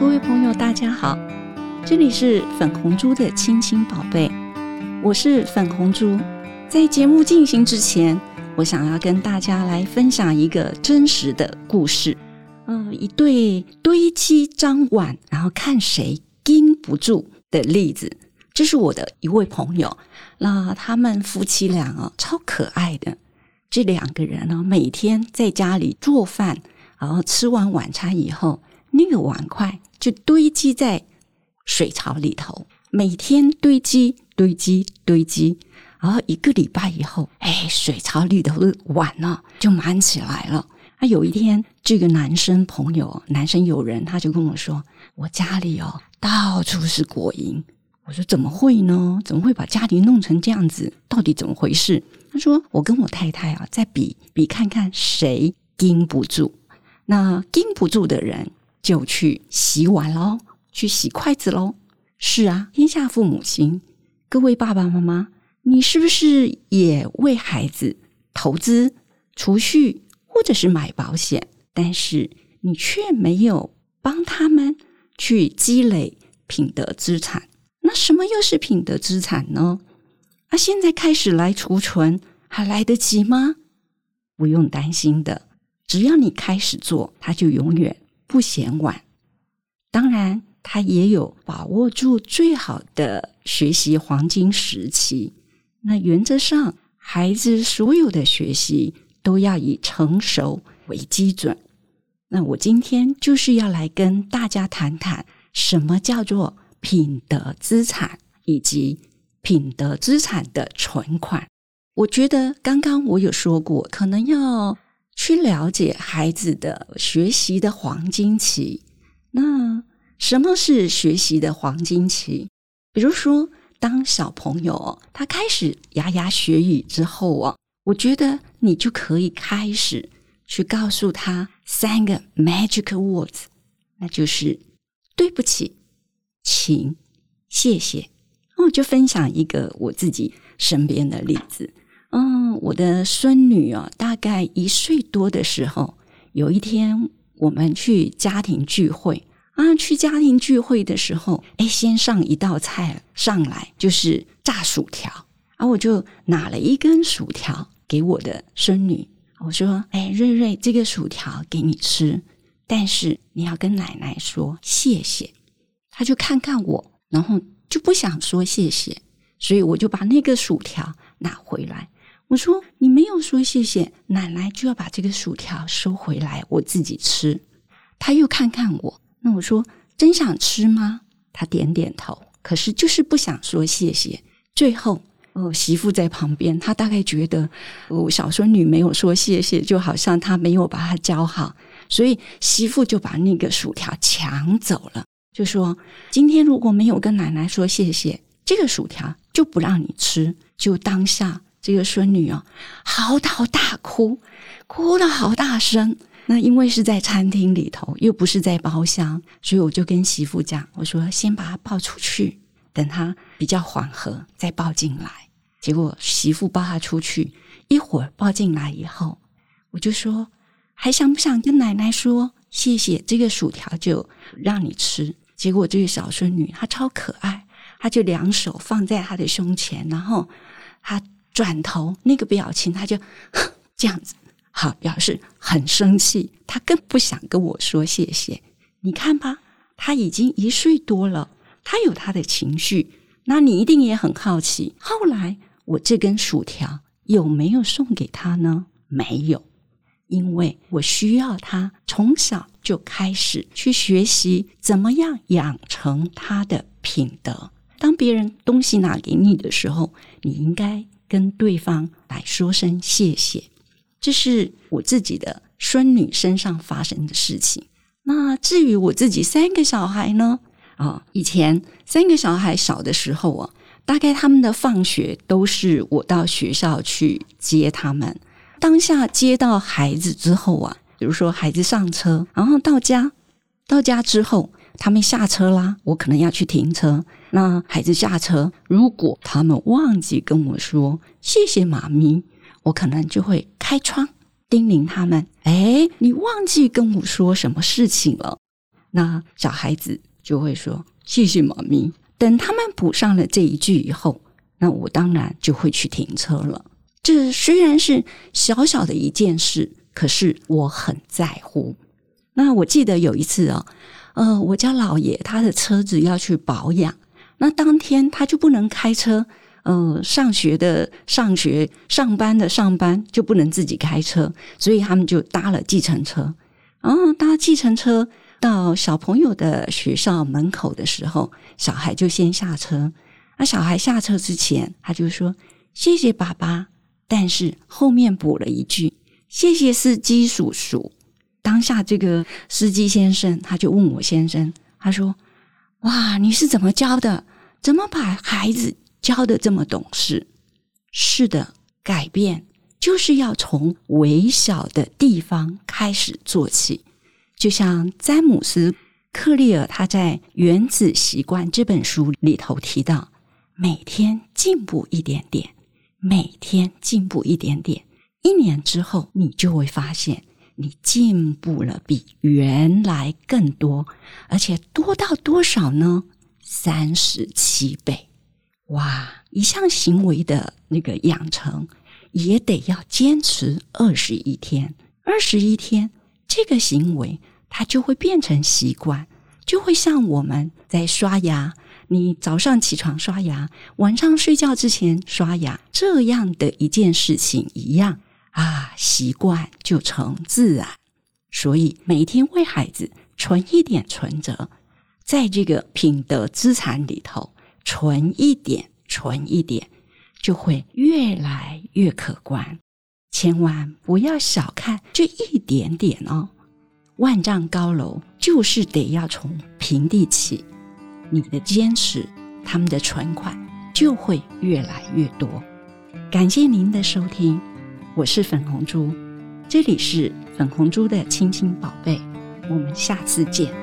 各位朋友，大家好，这里是粉红猪的亲亲宝贝，我是粉红猪。在节目进行之前，我想要跟大家来分享一个真实的故事。嗯，一对堆积张碗，然后看谁盯不住的例子。这是我的一位朋友，那他们夫妻俩啊，超可爱的。这两个人呢，每天在家里做饭，然后吃完晚餐以后，那个碗筷就堆积在水槽里头，每天堆积、堆积、堆积。然后一个礼拜以后，哎，水槽里头的碗呢就满起来了。啊，有一天，这个男生朋友、男生友人，他就跟我说：“我家里哦，到处是果蝇。”我说：“怎么会呢？怎么会把家里弄成这样子？到底怎么回事？”他说：“我跟我太太啊，在比比看看谁盯不住。那盯不住的人就去洗碗喽，去洗筷子喽。是啊，天下父母心，各位爸爸妈妈。”你是不是也为孩子投资、储蓄，或者是买保险？但是你却没有帮他们去积累品德资产。那什么又是品德资产呢？啊现在开始来储存，还来得及吗？不用担心的，只要你开始做，它就永远不嫌晚。当然，他也有把握住最好的学习黄金时期。那原则上，孩子所有的学习都要以成熟为基准。那我今天就是要来跟大家谈谈，什么叫做品德资产，以及品德资产的存款。我觉得刚刚我有说过，可能要去了解孩子的学习的黄金期。那什么是学习的黄金期？比如说。当小朋友他开始牙牙学语之后啊，我觉得你就可以开始去告诉他三个 magic words，那就是对不起、请、谢谢。那我就分享一个我自己身边的例子。嗯，我的孙女哦，大概一岁多的时候，有一天我们去家庭聚会。啊，去家庭聚会的时候，哎，先上一道菜上来就是炸薯条，啊，我就拿了一根薯条给我的孙女，我说：“哎，瑞瑞，这个薯条给你吃，但是你要跟奶奶说谢谢。”他就看看我，然后就不想说谢谢，所以我就把那个薯条拿回来，我说：“你没有说谢谢，奶奶就要把这个薯条收回来，我自己吃。”他又看看我。那我说真想吃吗？他点点头，可是就是不想说谢谢。最后，哦，媳妇在旁边，她大概觉得哦，小孙女没有说谢谢，就好像她没有把她教好，所以媳妇就把那个薯条抢走了，就说今天如果没有跟奶奶说谢谢，这个薯条就不让你吃。就当下这个孙女啊，嚎啕大哭，哭了好大声。那因为是在餐厅里头，又不是在包厢，所以我就跟媳妇讲，我说先把她抱出去，等她比较缓和再抱进来。结果媳妇抱她出去，一会儿抱进来以后，我就说还想不想跟奶奶说谢谢？这个薯条就让你吃。结果这个小孙女她超可爱，她就两手放在她的胸前，然后她转头那个表情，他就 这样子。好，表示很生气，他更不想跟我说谢谢。你看吧，他已经一岁多了，他有他的情绪。那你一定也很好奇，后来我这根薯条有没有送给他呢？没有，因为我需要他从小就开始去学习怎么样养成他的品德。当别人东西拿给你的时候，你应该跟对方来说声谢谢。这是我自己的孙女身上发生的事情。那至于我自己三个小孩呢？啊，以前三个小孩小的时候啊，大概他们的放学都是我到学校去接他们。当下接到孩子之后啊，比如说孩子上车，然后到家，到家之后他们下车啦，我可能要去停车。那孩子下车，如果他们忘记跟我说谢谢妈咪。我可能就会开窗叮咛他们：“哎，你忘记跟我说什么事情了？那小孩子就会说谢谢妈咪。等他们补上了这一句以后，那我当然就会去停车了。这虽然是小小的一件事，可是我很在乎。那我记得有一次哦，呃，我家老爷他的车子要去保养，那当天他就不能开车。呃，上学的上学，上班的上班，就不能自己开车，所以他们就搭了计程车。然后搭计程车到小朋友的学校门口的时候，小孩就先下车。那小孩下车之前，他就说：“谢谢爸爸。”但是后面补了一句：“谢谢司机叔叔。”当下这个司机先生他就问我先生：“他说，哇，你是怎么教的？怎么把孩子？”教的这么懂事，是的，改变就是要从微小的地方开始做起。就像詹姆斯·克利尔他在《原子习惯》这本书里头提到，每天进步一点点，每天进步一点点，一年之后，你就会发现你进步了比原来更多，而且多到多少呢？三十七倍。哇，一项行为的那个养成也得要坚持二十一天，二十一天，这个行为它就会变成习惯，就会像我们在刷牙，你早上起床刷牙，晚上睡觉之前刷牙这样的一件事情一样啊，习惯就成自然。所以每天为孩子存一点存折，在这个品德资产里头。存一点，存一点，就会越来越可观。千万不要小看这一点点哦！万丈高楼就是得要从平地起。你的坚持，他们的存款就会越来越多。感谢您的收听，我是粉红猪，这里是粉红猪的亲亲宝贝，我们下次见。